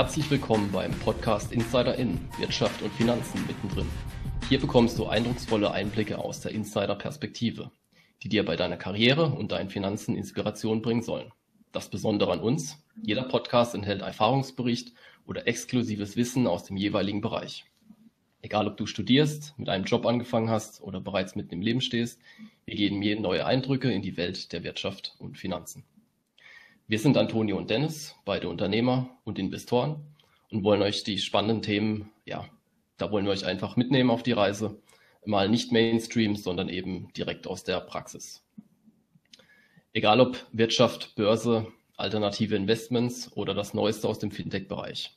Herzlich willkommen beim Podcast Insider In, Wirtschaft und Finanzen mittendrin. Hier bekommst du eindrucksvolle Einblicke aus der Insider-Perspektive, die dir bei deiner Karriere und deinen Finanzen Inspiration bringen sollen. Das Besondere an uns, jeder Podcast enthält Erfahrungsbericht oder exklusives Wissen aus dem jeweiligen Bereich. Egal ob du studierst, mit einem Job angefangen hast oder bereits mitten im Leben stehst, wir geben je neue Eindrücke in die Welt der Wirtschaft und Finanzen. Wir sind Antonio und Dennis, beide Unternehmer und Investoren und wollen euch die spannenden Themen, ja, da wollen wir euch einfach mitnehmen auf die Reise. Mal nicht Mainstream, sondern eben direkt aus der Praxis. Egal ob Wirtschaft, Börse, alternative Investments oder das Neueste aus dem Fintech-Bereich.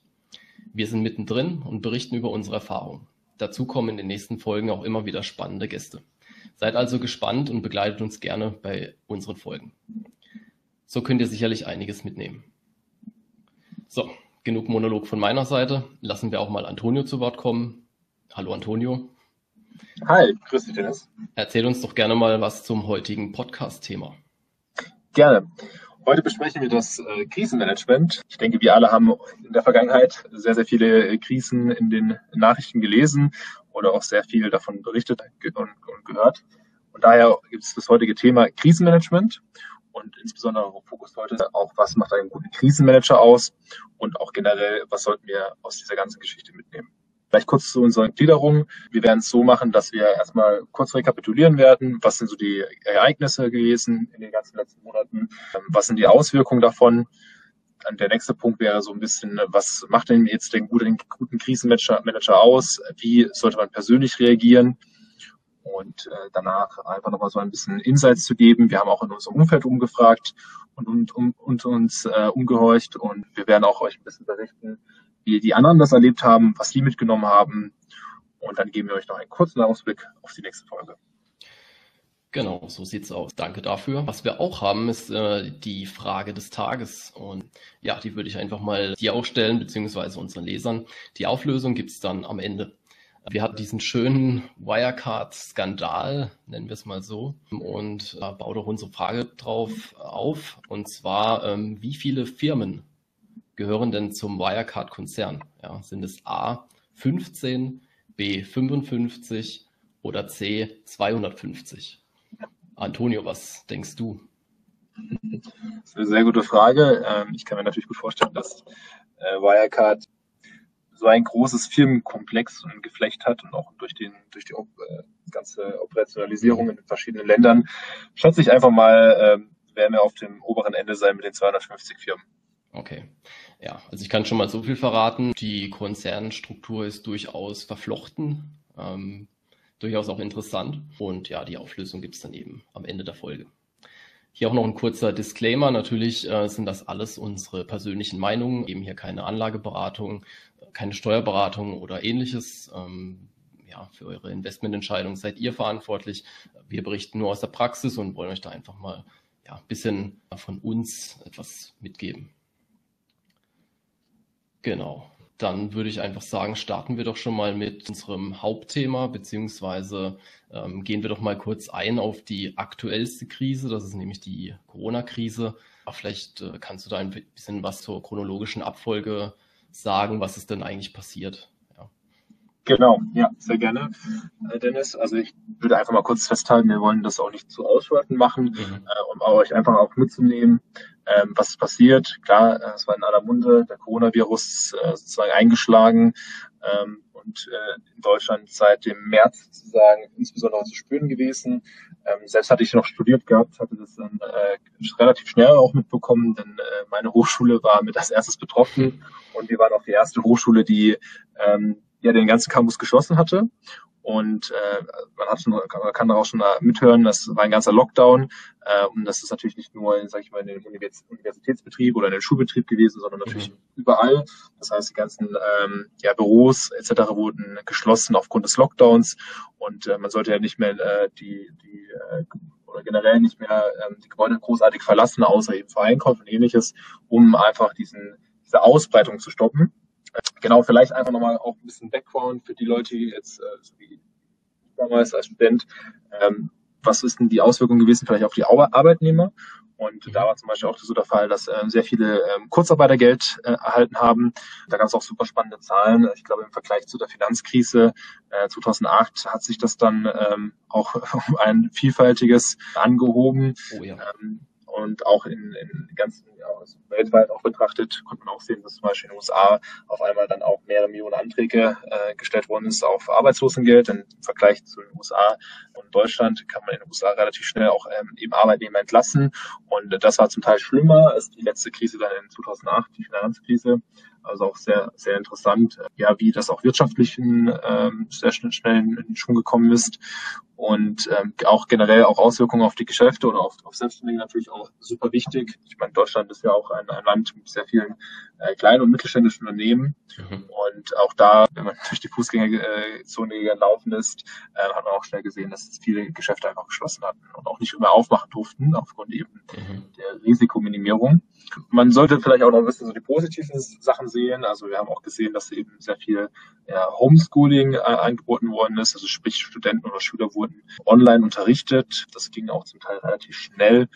Wir sind mittendrin und berichten über unsere Erfahrungen. Dazu kommen in den nächsten Folgen auch immer wieder spannende Gäste. Seid also gespannt und begleitet uns gerne bei unseren Folgen. So könnt ihr sicherlich einiges mitnehmen. So, genug Monolog von meiner Seite. Lassen wir auch mal Antonio zu Wort kommen. Hallo Antonio. Hi, grüß dich Dennis. Erzähl uns doch gerne mal was zum heutigen Podcast-Thema. Gerne. Heute besprechen wir das äh, Krisenmanagement. Ich denke, wir alle haben in der Vergangenheit sehr, sehr viele äh, Krisen in den Nachrichten gelesen oder auch sehr viel davon berichtet und, und gehört. Und daher gibt es das heutige Thema Krisenmanagement und insbesondere Fokus heute auch, was macht einen guten Krisenmanager aus und auch generell, was sollten wir aus dieser ganzen Geschichte mitnehmen. Vielleicht kurz zu unserer Gliederung. Wir werden es so machen, dass wir erstmal kurz rekapitulieren werden. Was sind so die Ereignisse gewesen in den ganzen letzten Monaten? Ähm, was sind die Auswirkungen davon? Dann der nächste Punkt wäre so ein bisschen, was macht denn jetzt den guten, guten Krisenmanager aus? Wie sollte man persönlich reagieren? Und äh, danach einfach nochmal so ein bisschen Insights zu geben. Wir haben auch in unserem Umfeld umgefragt und, und, um, und uns äh, umgehorcht und wir werden auch euch ein bisschen berichten, wie die anderen das erlebt haben, was die mitgenommen haben und dann geben wir euch noch einen kurzen Ausblick auf die nächste Folge. Genau, so sieht's aus. Danke dafür. Was wir auch haben, ist äh, die Frage des Tages. Und ja, die würde ich einfach mal dir auch stellen, beziehungsweise unseren Lesern. Die Auflösung gibt's dann am Ende. Wir hatten diesen schönen Wirecard-Skandal, nennen wir es mal so, und äh, baue doch unsere Frage drauf auf. Und zwar, ähm, wie viele Firmen gehören denn zum Wirecard-Konzern? Ja, sind es A 15, B 55 oder C 250? Antonio, was denkst du? Das ist eine sehr gute Frage. Ähm, ich kann mir natürlich gut vorstellen, dass äh, Wirecard so ein großes Firmenkomplex und Geflecht hat und auch durch den durch die äh, ganze Operationalisierung in verschiedenen Ländern, schätze ich einfach mal, äh, werden wir auf dem oberen Ende sein mit den 250 Firmen. Okay. Ja, also ich kann schon mal so viel verraten. Die Konzernstruktur ist durchaus verflochten, ähm, durchaus auch interessant. Und ja, die Auflösung gibt's dann eben am Ende der Folge. Hier auch noch ein kurzer Disclaimer. Natürlich äh, sind das alles unsere persönlichen Meinungen, eben hier keine Anlageberatung keine Steuerberatung oder ähnliches. Ähm, ja, für eure Investmententscheidung seid ihr verantwortlich. Wir berichten nur aus der Praxis und wollen euch da einfach mal ja, ein bisschen von uns etwas mitgeben. Genau. Dann würde ich einfach sagen, starten wir doch schon mal mit unserem Hauptthema, beziehungsweise ähm, gehen wir doch mal kurz ein auf die aktuellste Krise, das ist nämlich die Corona-Krise. Vielleicht äh, kannst du da ein bisschen was zur chronologischen Abfolge sagen, was ist denn eigentlich passiert. Ja. Genau, ja, sehr gerne, äh, Dennis. Also ich würde einfach mal kurz festhalten, wir wollen das auch nicht zu ausschweifend machen, mhm. äh, um euch einfach auch mitzunehmen, ähm, was ist passiert. Klar, äh, es war in aller Munde, der Coronavirus sozusagen eingeschlagen ähm, und äh, in Deutschland seit dem März sozusagen insbesondere zu spüren gewesen. Ähm, selbst hatte ich noch studiert gehabt, hatte das dann äh, relativ schnell auch mitbekommen, denn äh, meine Hochschule war mit als erstes betroffen und wir waren auch die erste Hochschule, die ähm, ja den ganzen Campus geschlossen hatte. Und äh, man hat schon, man kann daraus schon mithören, das war ein ganzer Lockdown. Äh, und das ist natürlich nicht nur, sag ich mal, in dem Universitätsbetrieb oder in dem Schulbetrieb gewesen, sondern natürlich mhm. überall. Das heißt, die ganzen ähm, ja, Büros etc. wurden geschlossen aufgrund des Lockdowns. Und äh, man sollte ja nicht mehr äh, die, die äh, oder generell nicht mehr ähm, die Gebäude großartig verlassen, außer eben für Einkauf und ähnliches, um einfach diesen, diese Ausbreitung zu stoppen. Genau, vielleicht einfach nochmal auch ein bisschen Background für die Leute, die jetzt, äh, so wie damals als Student, ähm, was ist denn die Auswirkung gewesen vielleicht auf die Arbeitnehmer? Und da war zum Beispiel auch so der Fall, dass äh, sehr viele ähm, Kurzarbeitergeld äh, erhalten haben. Da gab es auch super spannende Zahlen. Ich glaube, im Vergleich zu der Finanzkrise äh, 2008 hat sich das dann ähm, auch um ein vielfältiges angehoben. Oh ja. ähm, und auch in, in ganzen, ja, also weltweit auch betrachtet, konnte man auch sehen, dass zum Beispiel in den USA auf einmal dann auch mehrere Millionen Anträge äh, gestellt worden ist auf Arbeitslosengeld. Im Vergleich zu den USA und Deutschland kann man in den USA relativ schnell auch ähm, eben Arbeitnehmer entlassen. Und das war zum Teil schlimmer als die letzte Krise dann in 2008, die Finanzkrise. Also auch sehr, sehr interessant, ja, wie das auch wirtschaftlichen ähm, sehr schnell, schnell in den Schwung gekommen ist und ähm, auch generell auch Auswirkungen auf die Geschäfte oder auf, auf Selbstständige natürlich auch super wichtig. Ich meine, Deutschland ist ja auch ein, ein Land mit sehr vielen äh, kleinen und mittelständischen Unternehmen mhm. und auch da, wenn man durch die Fußgängerzone gelaufen ist, äh, hat man auch schnell gesehen, dass viele Geschäfte einfach geschlossen hatten und auch nicht immer aufmachen durften aufgrund eben mhm. der Risikominimierung. Man sollte vielleicht auch noch ein bisschen so die positiven Sachen sehen. Also wir haben auch gesehen, dass eben sehr viel ja, Homeschooling äh, angeboten worden ist. Also sprich Studenten oder Schüler wurden online unterrichtet. Das ging auch zum Teil relativ schnell.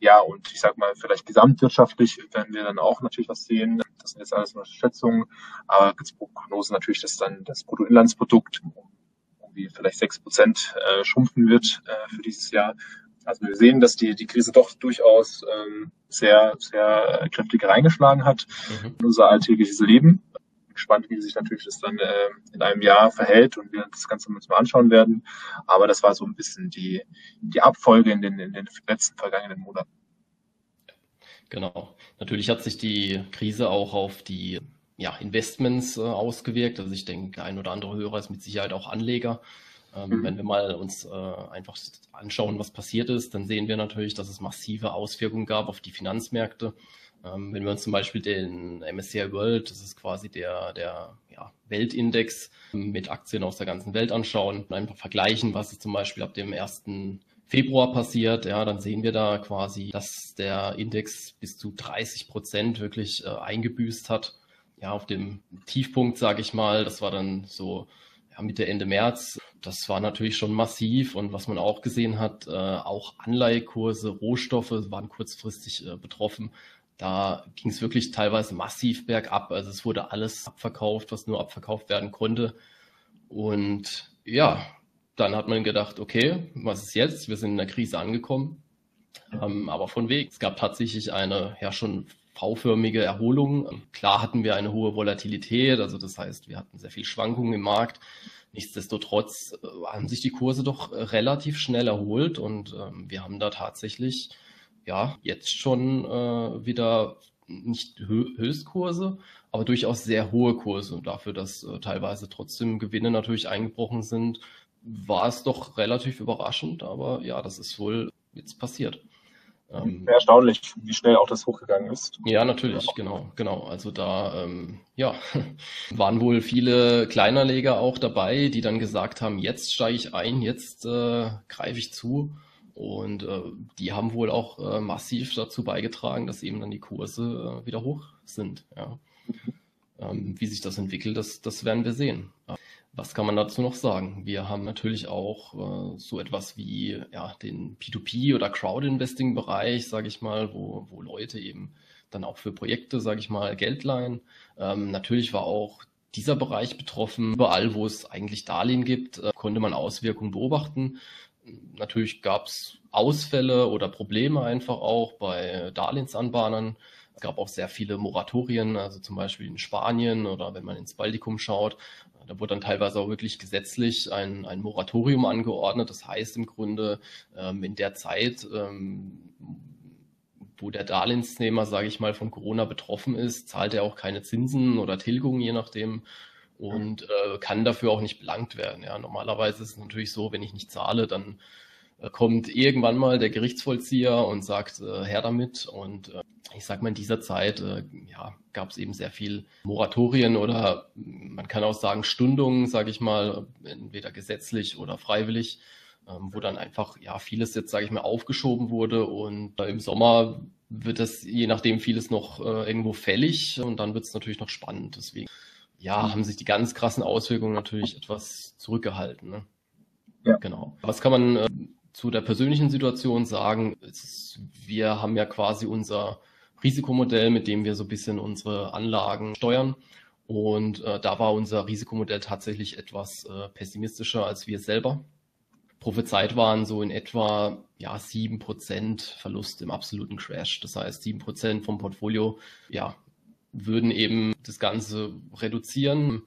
Ja, und ich sag mal, vielleicht gesamtwirtschaftlich werden wir dann auch natürlich was sehen. Das sind jetzt alles nur Schätzungen, aber als Prognose natürlich, dass dann das Bruttoinlandsprodukt irgendwie vielleicht sechs Prozent äh, schrumpfen wird äh, für dieses Jahr. Also wir sehen, dass die, die Krise doch durchaus ähm, sehr, sehr kräftig reingeschlagen hat mhm. in unser alltägliches Leben. Bin gespannt, wie sich natürlich das dann äh, in einem Jahr verhält und wir das Ganze uns mal anschauen werden. Aber das war so ein bisschen die, die Abfolge in den, in den letzten vergangenen Monaten. Genau. Natürlich hat sich die Krise auch auf die ja, Investments äh, ausgewirkt. Also ich denke, der ein oder andere Hörer ist mit Sicherheit auch Anleger. Ähm, mhm. Wenn wir mal uns äh, einfach anschauen, was passiert ist, dann sehen wir natürlich, dass es massive Auswirkungen gab auf die Finanzmärkte. Ähm, wenn wir uns zum Beispiel den MSCI World, das ist quasi der, der ja, Weltindex mit Aktien aus der ganzen Welt anschauen und einfach vergleichen, was ist zum Beispiel ab dem 1. Februar passiert, ja, dann sehen wir da quasi, dass der Index bis zu 30 Prozent wirklich äh, eingebüßt hat. Ja, auf dem Tiefpunkt, sage ich mal, das war dann so ja, Mitte, Ende März, das war natürlich schon massiv und was man auch gesehen hat, äh, auch Anleihekurse, Rohstoffe waren kurzfristig äh, betroffen. Da ging es wirklich teilweise massiv bergab. Also es wurde alles abverkauft, was nur abverkauft werden konnte. Und ja, dann hat man gedacht, okay, was ist jetzt? Wir sind in der Krise angekommen. Ähm, aber von Weg. Es gab tatsächlich eine ja schon V-förmige Erholung. Klar hatten wir eine hohe Volatilität, also das heißt, wir hatten sehr viel Schwankungen im Markt. Nichtsdestotrotz äh, haben sich die Kurse doch äh, relativ schnell erholt und ähm, wir haben da tatsächlich ja jetzt schon äh, wieder nicht Hö Höchstkurse, aber durchaus sehr hohe Kurse. Und dafür, dass äh, teilweise trotzdem Gewinne natürlich eingebrochen sind, war es doch relativ überraschend. Aber ja, das ist wohl jetzt passiert. Ähm, erstaunlich, wie schnell auch das hochgegangen ist. Ja, natürlich, genau, genau. Also da, ähm, ja, waren wohl viele Kleinerleger auch dabei, die dann gesagt haben, jetzt steige ich ein, jetzt äh, greife ich zu. Und äh, die haben wohl auch äh, massiv dazu beigetragen, dass eben dann die Kurse äh, wieder hoch sind. Ja. Ähm, wie sich das entwickelt, das, das werden wir sehen. Was kann man dazu noch sagen? Wir haben natürlich auch äh, so etwas wie ja, den P2P oder Crowd-Investing-Bereich, sage ich mal, wo, wo Leute eben dann auch für Projekte, sage ich mal, Geld leihen. Ähm, natürlich war auch dieser Bereich betroffen. Überall, wo es eigentlich Darlehen gibt, äh, konnte man Auswirkungen beobachten. Natürlich gab es Ausfälle oder Probleme einfach auch bei Darlehensanbahnern. Es gab auch sehr viele Moratorien, also zum Beispiel in Spanien oder wenn man ins Baltikum schaut, da wurde dann teilweise auch wirklich gesetzlich ein, ein Moratorium angeordnet. Das heißt im Grunde, ähm, in der Zeit, ähm, wo der Darlehensnehmer, sage ich mal, von Corona betroffen ist, zahlt er auch keine Zinsen oder Tilgungen, je nachdem, und äh, kann dafür auch nicht belangt werden. Ja, normalerweise ist es natürlich so, wenn ich nicht zahle, dann äh, kommt irgendwann mal der Gerichtsvollzieher und sagt, äh, her damit. Und äh, ich sag mal, in dieser Zeit äh, ja, gab es eben sehr viel Moratorien oder man kann auch sagen Stundungen, sage ich mal, entweder gesetzlich oder freiwillig, ähm, wo dann einfach ja vieles jetzt, sage ich mal, aufgeschoben wurde und äh, im Sommer wird das je nachdem vieles noch äh, irgendwo fällig und dann wird es natürlich noch spannend. Deswegen ja, haben sich die ganz krassen Auswirkungen natürlich etwas zurückgehalten. Ne? Ja. Genau. Was kann man äh, zu der persönlichen Situation sagen, wir haben ja quasi unser Risikomodell, mit dem wir so ein bisschen unsere Anlagen steuern. Und äh, da war unser Risikomodell tatsächlich etwas äh, pessimistischer als wir selber. Prophezeit waren so in etwa ja, 7% Verlust im absoluten Crash. Das heißt, 7% vom Portfolio ja, würden eben das Ganze reduzieren.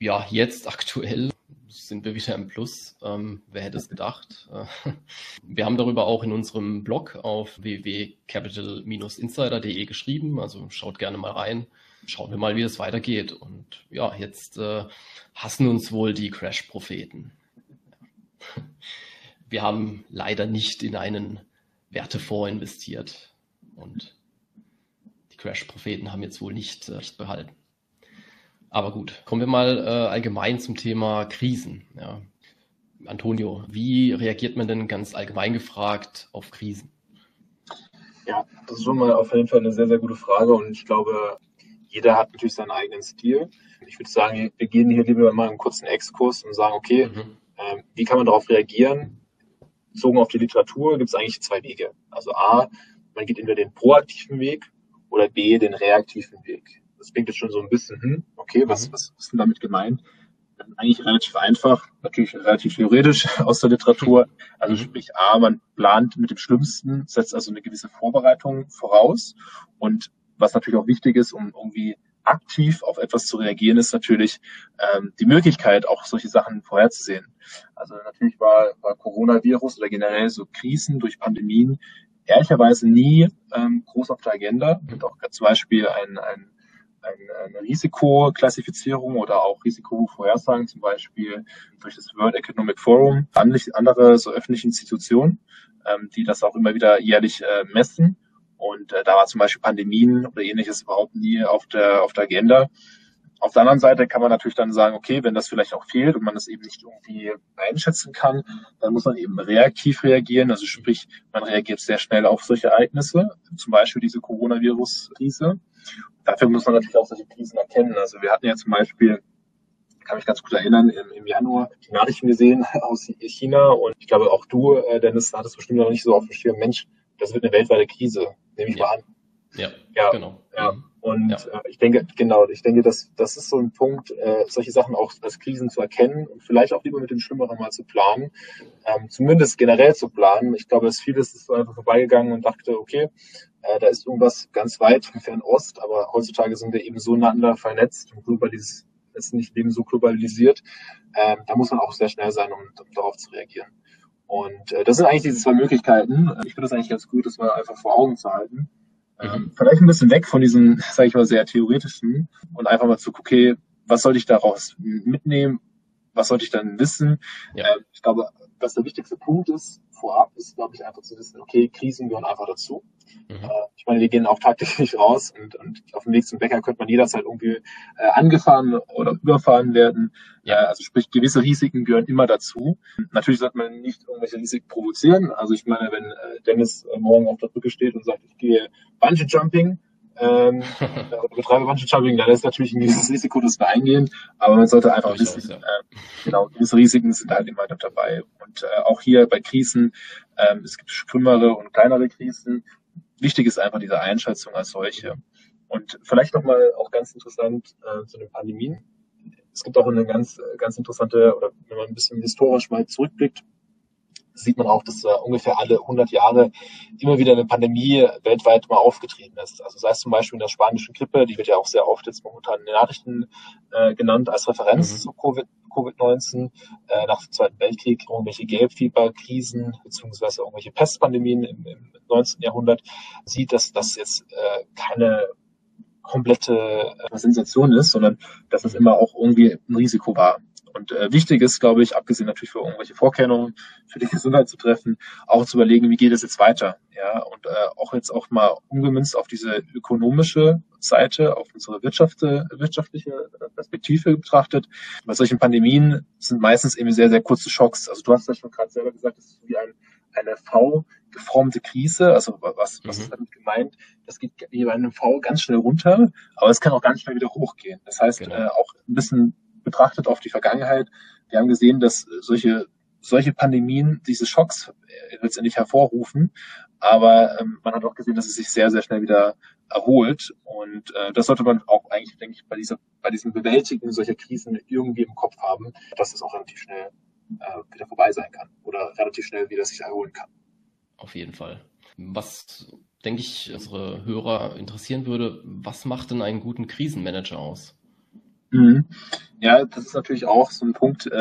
Ja, jetzt aktuell sind wir wieder im Plus. Ähm, wer hätte es gedacht? Äh, wir haben darüber auch in unserem Blog auf www.capital-insider.de geschrieben. Also schaut gerne mal rein. Schauen wir mal, wie es weitergeht. Und ja, jetzt äh, hassen uns wohl die Crash-Propheten. Wir haben leider nicht in einen Wertefonds investiert. Und Crash-Propheten haben jetzt wohl nicht äh, behalten. Aber gut, kommen wir mal äh, allgemein zum Thema Krisen. Ja. Antonio, wie reagiert man denn ganz allgemein gefragt auf Krisen? Ja, das ist schon mal auf jeden Fall eine sehr, sehr gute Frage und ich glaube, jeder hat natürlich seinen eigenen Stil. Ich würde sagen, wir gehen hier lieber mal einen kurzen Exkurs und sagen, okay, mhm. äh, wie kann man darauf reagieren? Bezogen auf die Literatur gibt es eigentlich zwei Wege. Also A, man geht entweder den proaktiven Weg oder B, den reaktiven Weg das klingt jetzt schon so ein bisschen, hm, okay, was, mhm. was ist denn damit gemeint? Eigentlich relativ einfach, natürlich relativ theoretisch aus der Literatur. Also mhm. sprich, A, man plant mit dem Schlimmsten, setzt also eine gewisse Vorbereitung voraus. Und was natürlich auch wichtig ist, um irgendwie aktiv auf etwas zu reagieren, ist natürlich ähm, die Möglichkeit, auch solche Sachen vorherzusehen. Also natürlich war, war Coronavirus oder generell so Krisen durch Pandemien ehrlicherweise nie ähm, groß auf der Agenda. Und auch zum Beispiel ein, ein eine Risikoklassifizierung oder auch Risikovorhersagen, zum Beispiel durch das World Economic Forum, andere so öffentliche Institutionen, ähm, die das auch immer wieder jährlich äh, messen. Und äh, da war zum Beispiel Pandemien oder ähnliches überhaupt nie auf der, auf der Agenda. Auf der anderen Seite kann man natürlich dann sagen, okay, wenn das vielleicht auch fehlt und man das eben nicht irgendwie einschätzen kann, dann muss man eben reaktiv reagieren. Also sprich, man reagiert sehr schnell auf solche Ereignisse, zum Beispiel diese Coronavirus-Krise dafür muss man natürlich auch solche Krisen erkennen. Also wir hatten ja zum Beispiel, kann mich ganz gut erinnern, im, im Januar die Nachrichten gesehen aus China und ich glaube auch du, äh, Dennis, hattest bestimmt noch nicht so auf dem Schirm, Mensch, das wird eine weltweite Krise, nehme ich ja. mal an. Ja, ja genau. Ja. Mhm. Und ja. Äh, ich denke, genau, ich denke, dass das ist so ein Punkt, äh, solche Sachen auch als Krisen zu erkennen und vielleicht auch lieber mit dem Schlimmeren mal zu planen, ähm, zumindest generell zu planen. Ich glaube, dass vieles ist so einfach vorbeigegangen und dachte, okay, äh, da ist irgendwas ganz weit im Fernost, aber heutzutage sind wir eben so miteinander vernetzt und globalis ist nicht eben so globalisiert. Ähm, da muss man auch sehr schnell sein, um, um darauf zu reagieren. Und äh, das sind eigentlich diese zwei Möglichkeiten. Ich finde das eigentlich ganz gut, das mal einfach vor Augen zu halten. Mhm. vielleicht ein bisschen weg von diesem, sage ich mal, sehr theoretischen und einfach mal zu gucken, okay, was sollte ich daraus mitnehmen? Was sollte ich dann wissen? Ja. Ähm, ich glaube, was der wichtigste Punkt ist vorab, ist, glaube ich, einfach zu wissen, okay, Krisen gehören einfach dazu. Mhm. Äh, ich meine, die gehen auch tagtäglich raus und, und auf dem Weg zum Bäcker könnte man jederzeit irgendwie äh, angefahren oder überfahren werden. Ja. Äh, also sprich, gewisse Risiken gehören immer dazu. Natürlich sollte man nicht irgendwelche Risiken provozieren. Also ich meine, wenn äh, Dennis äh, morgen auf der Brücke steht und sagt, ich gehe Bungee Jumping, ähm, betreibe Bungee Jumping, dann ist natürlich ein gewisses Risiko, das wir eingehen, aber man sollte einfach wissen, ja. äh, genau, gewisse Risiken sind halt immer dabei. Und äh, auch hier bei Krisen, ähm, es gibt schlimmere und kleinere Krisen. Wichtig ist einfach diese Einschätzung als solche. Und vielleicht nochmal auch ganz interessant äh, zu den Pandemien. Es gibt auch eine ganz, ganz interessante, oder wenn man ein bisschen historisch mal zurückblickt, sieht man auch, dass äh, ungefähr alle 100 Jahre immer wieder eine Pandemie weltweit mal aufgetrieben ist. Also sei es zum Beispiel in der spanischen Grippe, die wird ja auch sehr oft jetzt momentan in den Nachrichten äh, genannt als Referenz mhm. zu COVID. Covid-19, äh, nach dem Zweiten Weltkrieg irgendwelche Gelbfieberkrisen beziehungsweise irgendwelche Pestpandemien im, im 19. Jahrhundert, sieht, dass das jetzt äh, keine komplette äh, Sensation ist, sondern dass es immer auch irgendwie ein Risiko war. Und äh, wichtig ist, glaube ich, abgesehen natürlich für irgendwelche Vorkennungen für die Gesundheit zu treffen, auch zu überlegen, wie geht es jetzt weiter. Ja, und äh, auch jetzt auch mal umgemünzt auf diese ökonomische Seite, auf unsere Wirtschaft, wirtschaftliche Perspektive betrachtet. Bei solchen Pandemien sind meistens eben sehr, sehr kurze Schocks. Also du hast ja schon gerade selber gesagt, das ist wie ein, eine V geformte Krise. Also was, was mhm. ist damit gemeint? Das geht wie bei einem V ganz schnell runter, aber es kann auch ganz schnell wieder hochgehen. Das heißt, genau. äh, auch ein bisschen betrachtet auf die Vergangenheit. Wir haben gesehen, dass solche solche Pandemien diese Schocks äh, letztendlich hervorrufen. Aber ähm, man hat auch gesehen, dass es sich sehr, sehr schnell wieder erholt. Und äh, das sollte man auch eigentlich, denke ich, bei dieser, bei diesem Bewältigen solcher Krisen irgendwie im Kopf haben, dass es auch relativ schnell äh, wieder vorbei sein kann oder relativ schnell wieder sich erholen kann. Auf jeden Fall. Was, denke ich, unsere Hörer interessieren würde, was macht denn einen guten Krisenmanager aus? Mhm. Ja, das ist natürlich auch so ein Punkt, äh,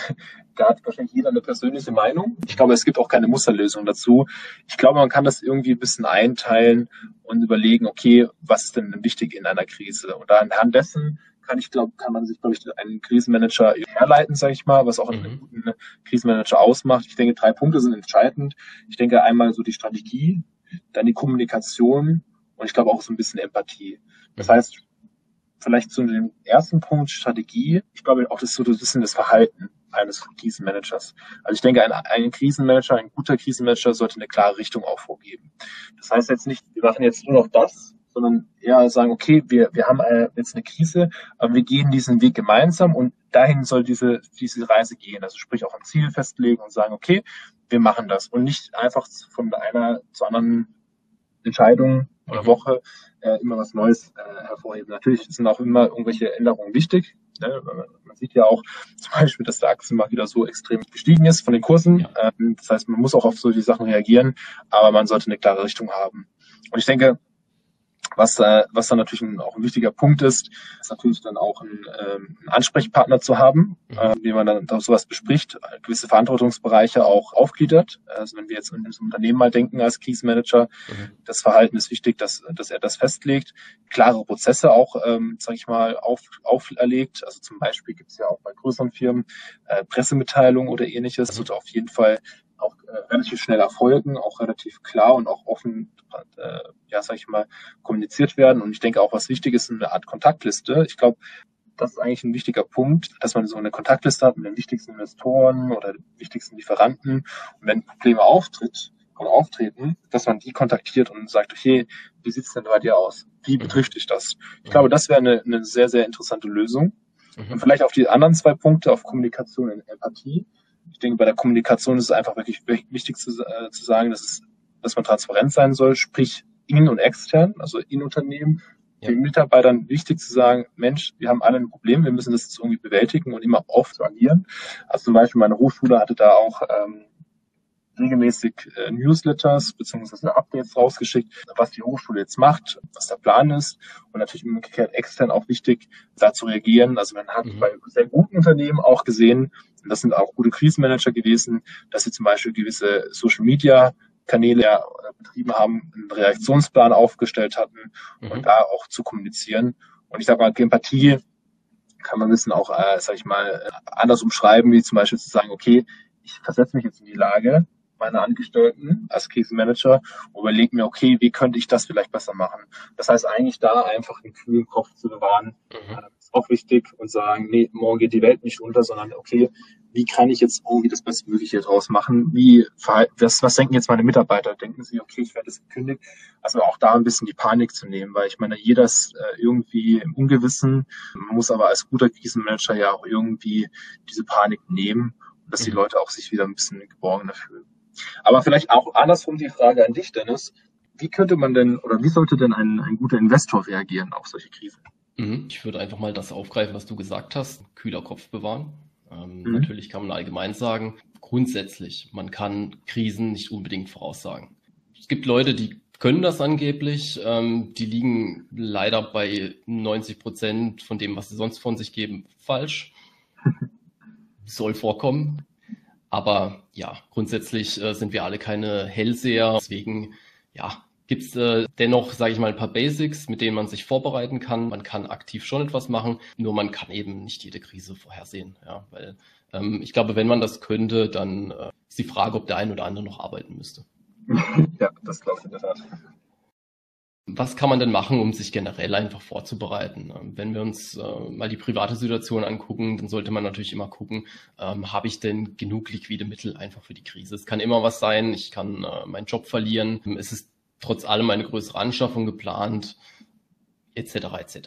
da hat wahrscheinlich jeder eine persönliche Meinung. Ich glaube, es gibt auch keine Musterlösung dazu. Ich glaube, man kann das irgendwie ein bisschen einteilen und überlegen, okay, was ist denn wichtig in einer Krise? Und anhand dessen kann ich glaube, kann man sich, glaube ich, einen Krisenmanager herleiten, sage ich mal, was auch einen mhm. guten Krisenmanager ausmacht. Ich denke, drei Punkte sind entscheidend. Ich denke einmal so die Strategie, dann die Kommunikation und ich glaube auch so ein bisschen Empathie. Das mhm. heißt, vielleicht zu dem ersten Punkt Strategie. Ich glaube auch, das ist so ein bisschen das Verhalten eines Krisenmanagers. Also ich denke, ein, ein Krisenmanager, ein guter Krisenmanager sollte eine klare Richtung auch vorgeben. Das heißt jetzt nicht, wir machen jetzt nur noch das, sondern eher sagen, okay, wir, wir haben jetzt eine Krise, aber wir gehen diesen Weg gemeinsam und dahin soll diese, diese Reise gehen. Also sprich auch ein Ziel festlegen und sagen, okay, wir machen das und nicht einfach von einer zur anderen Entscheidung oder. Woche äh, immer was Neues äh, hervorheben. Natürlich sind auch immer irgendwelche Änderungen wichtig. Ne? Man sieht ja auch zum Beispiel, dass der Aktienmarkt wieder so extrem gestiegen ist von den Kursen. Ja. Ähm, das heißt, man muss auch auf solche Sachen reagieren, aber man sollte eine klare Richtung haben. Und ich denke, was, äh, was dann natürlich auch ein wichtiger Punkt ist, ist natürlich dann auch ein, ähm, einen Ansprechpartner zu haben, mhm. äh, wie man dann sowas bespricht, gewisse Verantwortungsbereiche auch aufgliedert. Also wenn wir jetzt in das Unternehmen mal denken als Krisenmanager, mhm. das Verhalten ist wichtig, dass, dass er das festlegt, klare Prozesse auch, ähm, sage ich mal, auf, auferlegt. Also zum Beispiel gibt es ja auch bei größeren Firmen äh, Pressemitteilungen oder ähnliches. Das wird auf jeden Fall auch äh, relativ schnell erfolgen, auch relativ klar und auch offen, äh, ja, sag ich mal, kommuniziert werden. Und ich denke auch, was wichtig ist, eine Art Kontaktliste. Ich glaube, das ist eigentlich ein wichtiger Punkt, dass man so eine Kontaktliste hat mit den wichtigsten Investoren oder den wichtigsten Lieferanten. Und wenn Probleme auftritt oder auftreten, dass man die kontaktiert und sagt, okay, wie sieht's denn bei dir aus? Wie betrifft dich das? Ich glaube, das wäre eine, eine sehr, sehr interessante Lösung. Mhm. Und vielleicht auf die anderen zwei Punkte, auf Kommunikation und Empathie ich denke, bei der Kommunikation ist es einfach wirklich wichtig zu, äh, zu sagen, dass, es, dass man transparent sein soll, sprich in- und extern, also in Unternehmen, ja. den Mitarbeitern wichtig zu sagen, Mensch, wir haben alle ein Problem, wir müssen das jetzt irgendwie bewältigen und immer oft agieren. Also zum Beispiel meine Hochschule hatte da auch ähm, regelmäßig äh, Newsletters beziehungsweise Updates rausgeschickt, was die Hochschule jetzt macht, was der Plan ist und natürlich umgekehrt extern auch wichtig, da zu reagieren. Also man hat mhm. bei sehr guten Unternehmen auch gesehen, und das sind auch gute Krisenmanager gewesen, dass sie zum Beispiel gewisse Social Media Kanäle äh, betrieben haben, einen Reaktionsplan aufgestellt hatten mhm. und da auch zu kommunizieren. Und ich sage mal, Empathie kann man ein bisschen auch, äh, sag ich mal, anders umschreiben, wie zum Beispiel zu sagen, okay, ich versetze mich jetzt in die Lage meine Angestellten als Krisenmanager und überlege mir, okay, wie könnte ich das vielleicht besser machen? Das heißt eigentlich da einfach einen kühlen Kopf zu bewahren, mhm. ist auch wichtig und sagen, nee, morgen geht die Welt nicht unter, sondern okay, wie kann ich jetzt irgendwie das Bestmögliche draus machen? Wie, was, was denken jetzt meine Mitarbeiter? Denken sie, okay, ich werde jetzt gekündigt? Also auch da ein bisschen die Panik zu nehmen, weil ich meine, jeder ist äh, irgendwie im Ungewissen, man muss aber als guter Krisenmanager ja auch irgendwie diese Panik nehmen, dass die mhm. Leute auch sich wieder ein bisschen geborgener fühlen. Aber vielleicht auch andersrum die Frage an dich, Dennis. Wie könnte man denn oder wie sollte denn ein, ein guter Investor reagieren auf solche Krisen? Mhm. Ich würde einfach mal das aufgreifen, was du gesagt hast. Kühler Kopf bewahren. Ähm, mhm. Natürlich kann man allgemein sagen, grundsätzlich, man kann Krisen nicht unbedingt voraussagen. Es gibt Leute, die können das angeblich. Ähm, die liegen leider bei 90 Prozent von dem, was sie sonst von sich geben, falsch. Soll vorkommen. Aber ja, grundsätzlich äh, sind wir alle keine Hellseher. Deswegen, ja, gibt es äh, dennoch, sage ich mal, ein paar Basics, mit denen man sich vorbereiten kann. Man kann aktiv schon etwas machen, nur man kann eben nicht jede Krise vorhersehen. Ja, weil ähm, ich glaube, wenn man das könnte, dann äh, ist die Frage, ob der ein oder andere noch arbeiten müsste. ja, das glaube ich in der Tat. Was kann man denn machen, um sich generell einfach vorzubereiten? Ähm, wenn wir uns äh, mal die private Situation angucken, dann sollte man natürlich immer gucken, ähm, habe ich denn genug liquide Mittel einfach für die Krise? Es kann immer was sein, ich kann äh, meinen Job verlieren, es ist trotz allem eine größere Anschaffung geplant, etc. etc.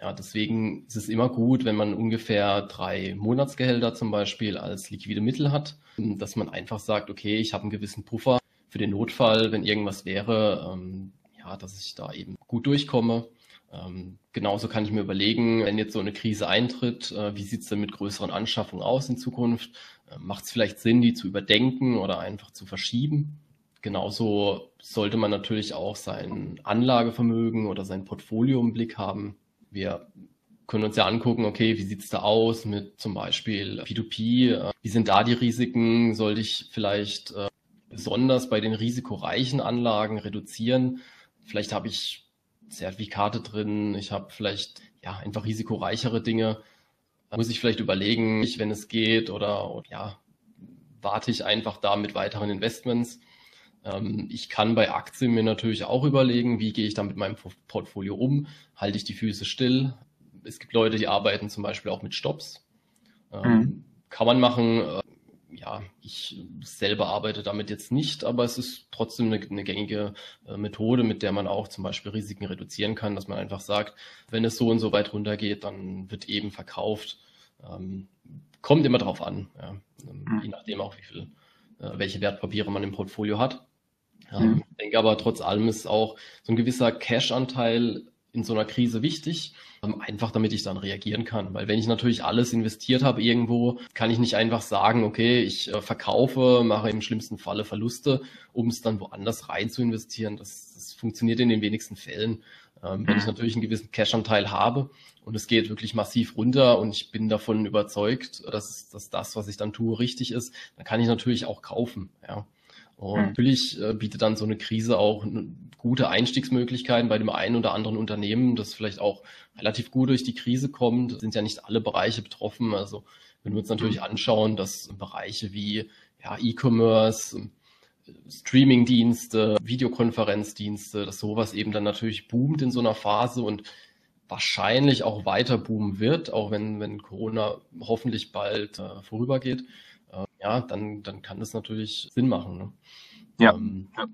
Ja, deswegen ist es immer gut, wenn man ungefähr drei Monatsgehälter zum Beispiel als liquide Mittel hat, dass man einfach sagt, okay, ich habe einen gewissen Puffer für den Notfall, wenn irgendwas wäre, ähm, ja, dass ich da eben gut durchkomme. Ähm, genauso kann ich mir überlegen, wenn jetzt so eine Krise eintritt, äh, wie sieht es denn mit größeren Anschaffungen aus in Zukunft? Äh, Macht es vielleicht Sinn, die zu überdenken oder einfach zu verschieben? Genauso sollte man natürlich auch sein Anlagevermögen oder sein Portfolio im Blick haben. Wir können uns ja angucken, okay, wie sieht's da aus mit zum Beispiel P2P? Äh, wie sind da die Risiken? Sollte ich vielleicht äh, besonders bei den risikoreichen Anlagen reduzieren? Vielleicht habe ich Zertifikate drin, ich habe vielleicht ja einfach risikoreichere Dinge. Da muss ich vielleicht überlegen, wenn es geht, oder, oder ja, warte ich einfach da mit weiteren Investments. Ähm, ich kann bei Aktien mir natürlich auch überlegen, wie gehe ich da mit meinem Portfolio um? Halte ich die Füße still? Es gibt Leute, die arbeiten zum Beispiel auch mit Stops. Ähm, mhm. Kann man machen. Ja, ich selber arbeite damit jetzt nicht, aber es ist trotzdem eine, eine gängige äh, Methode, mit der man auch zum Beispiel Risiken reduzieren kann, dass man einfach sagt, wenn es so und so weit runtergeht, dann wird eben verkauft. Ähm, kommt immer drauf an, ja. mhm. je nachdem auch, wie viel, äh, welche Wertpapiere man im Portfolio hat. Mhm. Ich denke aber trotz allem ist auch so ein gewisser Cash-Anteil in so einer Krise wichtig, ähm, einfach damit ich dann reagieren kann. Weil wenn ich natürlich alles investiert habe irgendwo, kann ich nicht einfach sagen, okay, ich äh, verkaufe, mache im schlimmsten Falle Verluste, um es dann woanders rein zu investieren. Das, das funktioniert in den wenigsten Fällen. Ähm, wenn ich mhm. natürlich einen gewissen Cash-Anteil habe und es geht wirklich massiv runter und ich bin davon überzeugt, dass, dass das, was ich dann tue, richtig ist, dann kann ich natürlich auch kaufen. Ja. Und natürlich äh, bietet dann so eine Krise auch gute Einstiegsmöglichkeiten bei dem einen oder anderen Unternehmen, das vielleicht auch relativ gut durch die Krise kommt. Es sind ja nicht alle Bereiche betroffen. Also wenn wir uns natürlich anschauen, dass Bereiche wie ja, E-Commerce, Streaming-Dienste, Videokonferenzdienste, dass sowas eben dann natürlich boomt in so einer Phase und wahrscheinlich auch weiter boomen wird, auch wenn, wenn Corona hoffentlich bald äh, vorübergeht ja, dann, dann kann das natürlich Sinn machen. Ne? Ja. Ähm, ja.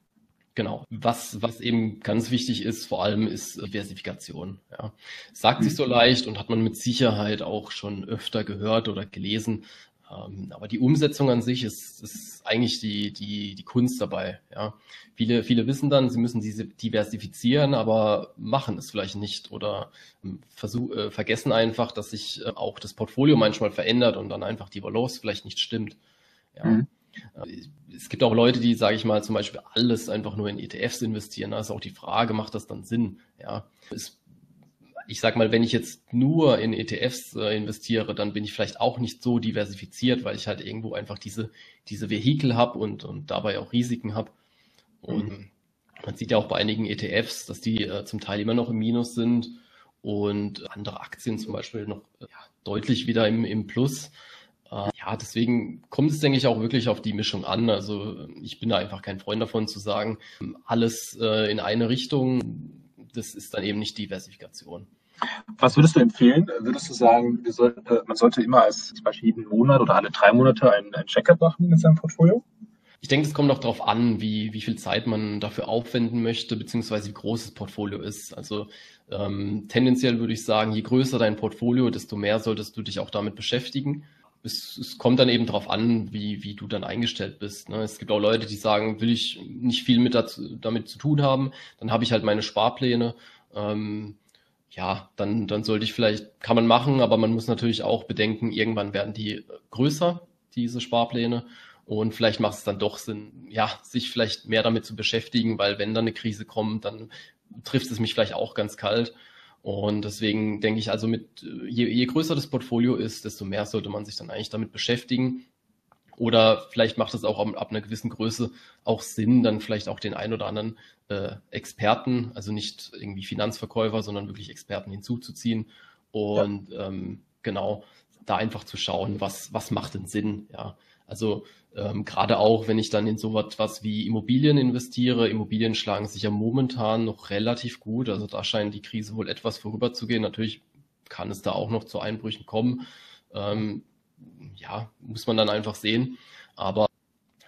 Genau. Was, was eben ganz wichtig ist, vor allem ist Diversifikation. Ja. Sagt mhm. sich so leicht und hat man mit Sicherheit auch schon öfter gehört oder gelesen. Ähm, aber die Umsetzung an sich ist, ist eigentlich die, die, die Kunst dabei. Ja. Viele, viele wissen dann, sie müssen diese diversifizieren, aber machen es vielleicht nicht oder ähm, versuch, äh, vergessen einfach, dass sich äh, auch das Portfolio manchmal verändert und dann einfach die Balance vielleicht nicht stimmt. Ja. Mhm. Äh, es gibt auch Leute, die, sage ich mal, zum Beispiel alles einfach nur in ETFs investieren. Da ist auch die Frage, macht das dann Sinn? Ja, es ich sag mal, wenn ich jetzt nur in ETFs äh, investiere, dann bin ich vielleicht auch nicht so diversifiziert, weil ich halt irgendwo einfach diese, diese Vehikel habe und, und dabei auch Risiken habe. Und mhm. man sieht ja auch bei einigen ETFs, dass die äh, zum Teil immer noch im Minus sind und andere Aktien zum Beispiel noch äh, ja, deutlich wieder im, im Plus. Äh, ja, deswegen kommt es, denke ich, auch wirklich auf die Mischung an. Also ich bin da einfach kein Freund davon zu sagen, alles äh, in eine Richtung das ist dann eben nicht Diversifikation. Was würdest du empfehlen? Würdest du sagen, soll, äh, man sollte immer als zum Beispiel jeden Monat oder alle drei Monate ein, ein Check-up machen mit seinem Portfolio? Ich denke, es kommt auch darauf an, wie, wie viel Zeit man dafür aufwenden möchte, beziehungsweise wie groß das Portfolio ist. Also ähm, tendenziell würde ich sagen, je größer dein Portfolio, desto mehr solltest du dich auch damit beschäftigen. Es, es kommt dann eben darauf an, wie, wie du dann eingestellt bist. Ne? Es gibt auch Leute, die sagen, will ich nicht viel mit dazu, damit zu tun haben, dann habe ich halt meine Sparpläne. Ähm, ja, dann, dann sollte ich vielleicht, kann man machen, aber man muss natürlich auch bedenken, irgendwann werden die größer, diese Sparpläne. Und vielleicht macht es dann doch Sinn, ja, sich vielleicht mehr damit zu beschäftigen, weil wenn dann eine Krise kommt, dann trifft es mich vielleicht auch ganz kalt. Und deswegen denke ich also mit, je, je größer das Portfolio ist, desto mehr sollte man sich dann eigentlich damit beschäftigen. Oder vielleicht macht es auch ab, ab einer gewissen Größe auch Sinn, dann vielleicht auch den ein oder anderen äh, Experten, also nicht irgendwie Finanzverkäufer, sondern wirklich Experten hinzuzuziehen und ja. ähm, genau da einfach zu schauen, was, was macht denn Sinn, ja. Also ähm, gerade auch, wenn ich dann in so etwas wie Immobilien investiere, Immobilien schlagen sich ja momentan noch relativ gut. Also da scheint die Krise wohl etwas vorüberzugehen. Natürlich kann es da auch noch zu Einbrüchen kommen. Ähm, ja, muss man dann einfach sehen. Aber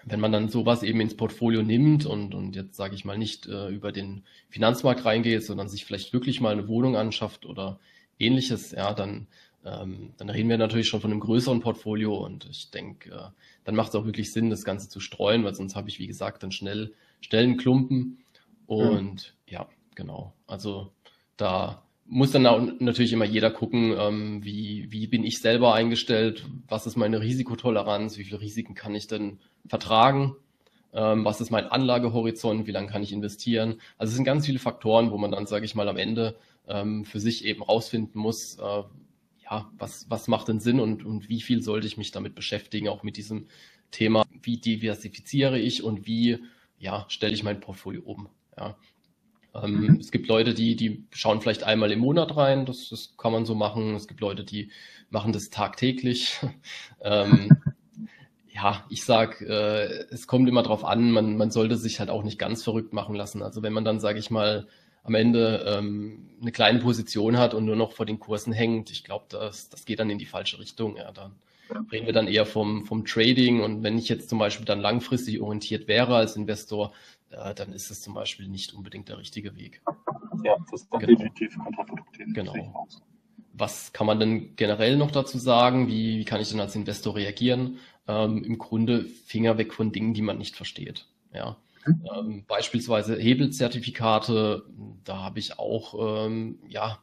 wenn man dann sowas eben ins Portfolio nimmt und, und jetzt sage ich mal nicht äh, über den Finanzmarkt reingeht, sondern sich vielleicht wirklich mal eine Wohnung anschafft oder ähnliches, ja, dann, ähm, dann reden wir natürlich schon von einem größeren Portfolio und ich denke, äh, dann macht es auch wirklich Sinn, das Ganze zu streuen, weil sonst habe ich, wie gesagt, dann schnell, schnell einen Klumpen. Und mhm. ja, genau. Also da muss dann auch natürlich immer jeder gucken, ähm, wie, wie bin ich selber eingestellt, was ist meine Risikotoleranz, wie viele Risiken kann ich denn vertragen, ähm, was ist mein Anlagehorizont, wie lange kann ich investieren. Also es sind ganz viele Faktoren, wo man dann, sage ich mal, am Ende ähm, für sich eben rausfinden muss, äh, ja, was, was macht denn Sinn und, und wie viel sollte ich mich damit beschäftigen, auch mit diesem Thema, wie diversifiziere ich und wie ja, stelle ich mein Portfolio um. Ja. Ähm, mhm. Es gibt Leute, die, die schauen vielleicht einmal im Monat rein, das, das kann man so machen. Es gibt Leute, die machen das tagtäglich. ähm, ja, ich sag, äh, es kommt immer drauf an, man, man sollte sich halt auch nicht ganz verrückt machen lassen. Also wenn man dann, sage ich mal, am Ende ähm, eine kleine Position hat und nur noch vor den Kursen hängt, ich glaube, das, das geht dann in die falsche Richtung. Ja, dann reden wir dann eher vom, vom Trading. Und wenn ich jetzt zum Beispiel dann langfristig orientiert wäre als Investor, äh, dann ist es zum Beispiel nicht unbedingt der richtige Weg. Ja, das ist genau. definitiv kontraproduktiv. Genau. Was kann man denn generell noch dazu sagen? Wie, wie kann ich denn als Investor reagieren? Ähm, Im Grunde Finger weg von Dingen, die man nicht versteht. Ja. Mhm. Ähm, beispielsweise Hebelzertifikate, da habe ich auch ähm, ja,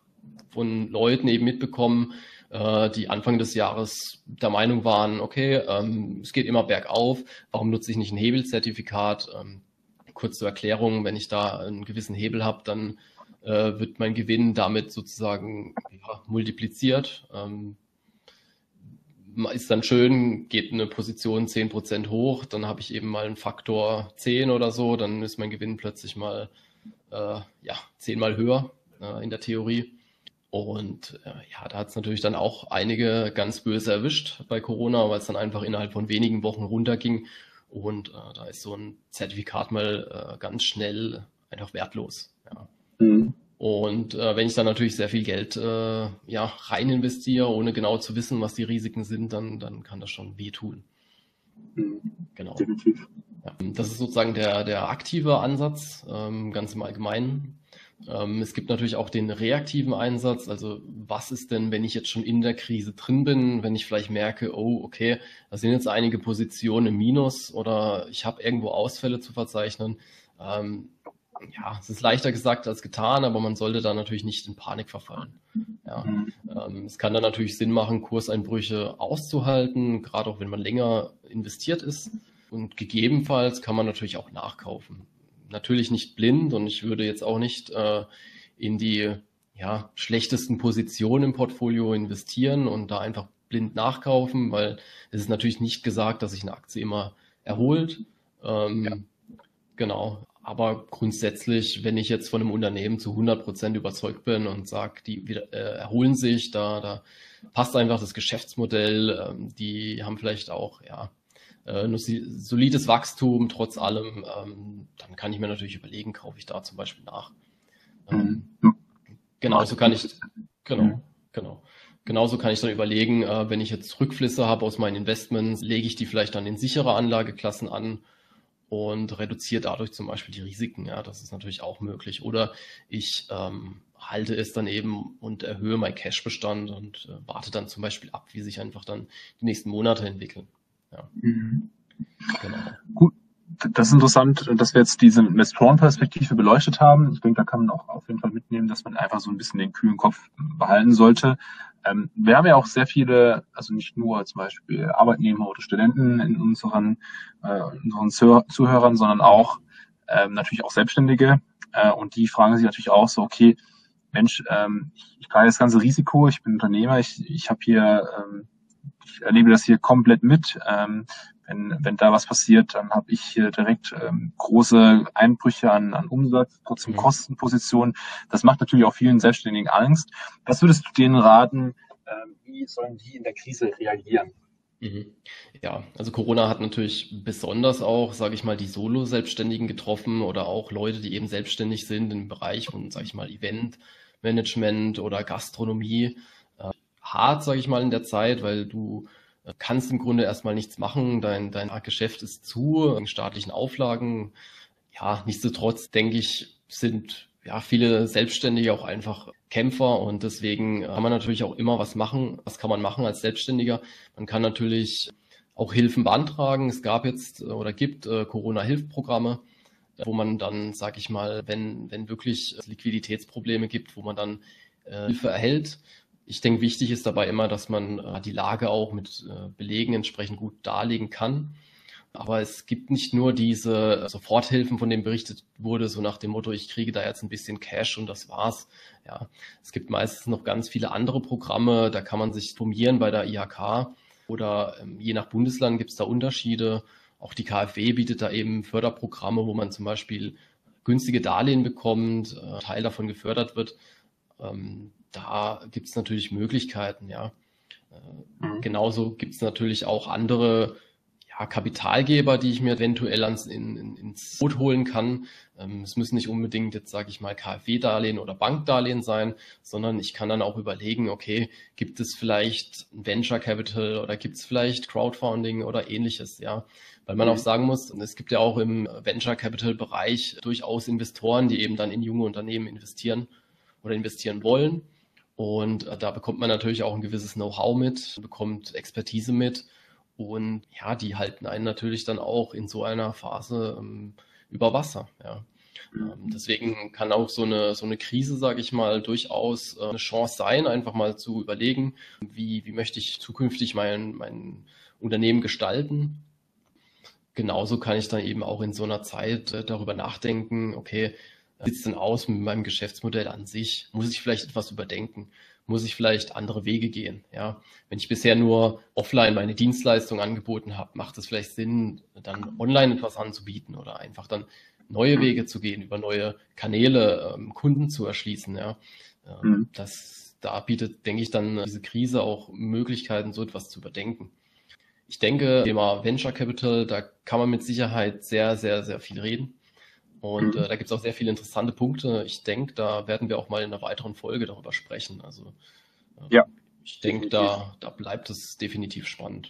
von Leuten eben mitbekommen, äh, die Anfang des Jahres der Meinung waren, okay, ähm, es geht immer bergauf, warum nutze ich nicht ein Hebelzertifikat? Ähm, kurz zur Erklärung, wenn ich da einen gewissen Hebel habe, dann äh, wird mein Gewinn damit sozusagen ja, multipliziert. Ähm, ist dann schön, geht eine Position 10% hoch, dann habe ich eben mal einen Faktor 10 oder so, dann ist mein Gewinn plötzlich mal äh, ja, zehnmal höher äh, in der Theorie. Und äh, ja, da hat es natürlich dann auch einige ganz böse erwischt bei Corona, weil es dann einfach innerhalb von wenigen Wochen runterging. Und äh, da ist so ein Zertifikat mal äh, ganz schnell einfach wertlos. Ja. Mhm. Und äh, wenn ich dann natürlich sehr viel Geld äh, ja, rein investiere, ohne genau zu wissen, was die Risiken sind, dann, dann kann das schon wehtun. Mhm. Genau. Definitiv. Ja, das ist sozusagen der, der aktive Ansatz, ähm, ganz im Allgemeinen. Ähm, es gibt natürlich auch den reaktiven Einsatz. Also was ist denn, wenn ich jetzt schon in der Krise drin bin, wenn ich vielleicht merke, oh, okay, da sind jetzt einige Positionen im Minus oder ich habe irgendwo Ausfälle zu verzeichnen. Ähm, ja, es ist leichter gesagt als getan, aber man sollte da natürlich nicht in Panik verfallen. Ja, mhm. ähm, es kann dann natürlich Sinn machen, Kurseinbrüche auszuhalten, gerade auch wenn man länger investiert ist. Und gegebenenfalls kann man natürlich auch nachkaufen natürlich nicht blind und ich würde jetzt auch nicht äh, in die ja, schlechtesten Positionen im Portfolio investieren und da einfach blind nachkaufen, weil es ist natürlich nicht gesagt, dass sich eine Aktie immer erholt. Ähm, ja. Genau. Aber grundsätzlich, wenn ich jetzt von einem Unternehmen zu 100 Prozent überzeugt bin und sage, die wieder, äh, erholen sich, da, da passt einfach das Geschäftsmodell, ähm, die haben vielleicht auch, ja, äh, nur solides Wachstum trotz allem, ähm, dann kann ich mir natürlich überlegen, kaufe ich da zum Beispiel nach. Ähm, mhm. Genauso kann ich, genau, mhm. genau. Genauso kann ich dann überlegen, äh, wenn ich jetzt Rückflüsse habe aus meinen Investments, lege ich die vielleicht dann in sichere Anlageklassen an und reduziere dadurch zum Beispiel die Risiken. Ja, das ist natürlich auch möglich. Oder ich ähm, halte es dann eben und erhöhe mein Cashbestand und äh, warte dann zum Beispiel ab, wie sich einfach dann die nächsten Monate entwickeln. Ja. Mhm. Genau. Gut, das ist interessant, dass wir jetzt diese Investorenperspektive beleuchtet haben. Ich denke, da kann man auch auf jeden Fall mitnehmen, dass man einfach so ein bisschen den kühlen Kopf behalten sollte. Ähm, wir haben ja auch sehr viele, also nicht nur zum Beispiel Arbeitnehmer oder Studenten in unseren, äh, unseren Zuhörern, sondern auch ähm, natürlich auch Selbstständige. Äh, und die fragen sich natürlich auch so, okay, Mensch, ähm, ich, ich trage das ganze Risiko, ich bin Unternehmer, ich, ich habe hier ähm, ich erlebe das hier komplett mit. Ähm, wenn, wenn da was passiert, dann habe ich hier direkt ähm, große Einbrüche an, an Umsatz, trotzdem mhm. Kostenpositionen. Das macht natürlich auch vielen Selbstständigen Angst. Was würdest du denen raten, ähm, wie sollen die in der Krise reagieren? Mhm. Ja, also Corona hat natürlich besonders auch, sage ich mal, die Solo-Selbstständigen getroffen oder auch Leute, die eben selbstständig sind im Bereich von, sage ich mal, Eventmanagement oder Gastronomie hart, sage ich mal, in der Zeit, weil du äh, kannst im Grunde erstmal nichts machen. Dein, dein Geschäft ist zu, in staatlichen Auflagen. Ja, nichtsdestotrotz denke ich, sind ja, viele Selbstständige auch einfach Kämpfer und deswegen kann man natürlich auch immer was machen. Was kann man machen als Selbstständiger? Man kann natürlich auch Hilfen beantragen. Es gab jetzt äh, oder gibt äh, Corona-Hilfprogramme, wo man dann, sag ich mal, wenn, wenn wirklich Liquiditätsprobleme gibt, wo man dann äh, Hilfe erhält. Ich denke, wichtig ist dabei immer, dass man äh, die Lage auch mit äh, Belegen entsprechend gut darlegen kann. Aber es gibt nicht nur diese Soforthilfen, von denen berichtet wurde, so nach dem Motto, ich kriege da jetzt ein bisschen Cash und das war's. Ja, es gibt meistens noch ganz viele andere Programme, da kann man sich formieren bei der IHK oder ähm, je nach Bundesland gibt es da Unterschiede. Auch die KfW bietet da eben Förderprogramme, wo man zum Beispiel günstige Darlehen bekommt, äh, Teil davon gefördert wird. Ähm, da gibt es natürlich Möglichkeiten, ja. Äh, mhm. Genauso gibt es natürlich auch andere ja, Kapitalgeber, die ich mir eventuell ans, in, in, ins Boot holen kann. Ähm, es müssen nicht unbedingt jetzt, sage ich mal, KfW-Darlehen oder Bankdarlehen sein, sondern ich kann dann auch überlegen, okay, gibt es vielleicht Venture Capital oder gibt es vielleicht Crowdfunding oder ähnliches, ja. Weil man mhm. auch sagen muss, es gibt ja auch im Venture Capital Bereich durchaus Investoren, die eben dann in junge Unternehmen investieren oder investieren wollen. Und äh, da bekommt man natürlich auch ein gewisses Know-how mit, bekommt Expertise mit und ja, die halten einen natürlich dann auch in so einer Phase ähm, über Wasser. Ja. Ähm, deswegen kann auch so eine, so eine Krise, sage ich mal, durchaus äh, eine Chance sein, einfach mal zu überlegen, wie, wie möchte ich zukünftig mein, mein Unternehmen gestalten. Genauso kann ich dann eben auch in so einer Zeit äh, darüber nachdenken, okay, wie sieht es denn aus mit meinem Geschäftsmodell an sich? Muss ich vielleicht etwas überdenken? muss ich vielleicht andere Wege gehen. Ja, wenn ich bisher nur offline meine Dienstleistung angeboten habe, macht es vielleicht Sinn, dann online etwas anzubieten oder einfach dann neue Wege zu gehen, über neue Kanäle ähm, Kunden zu erschließen. Ja, ähm, mhm. das da bietet, denke ich, dann diese Krise auch Möglichkeiten, so etwas zu überdenken. Ich denke, Thema Venture Capital, da kann man mit Sicherheit sehr, sehr, sehr viel reden. Und mhm. äh, da gibt es auch sehr viele interessante Punkte. Ich denke, da werden wir auch mal in einer weiteren Folge darüber sprechen. Also äh, ja, ich denke, da, da bleibt es definitiv spannend.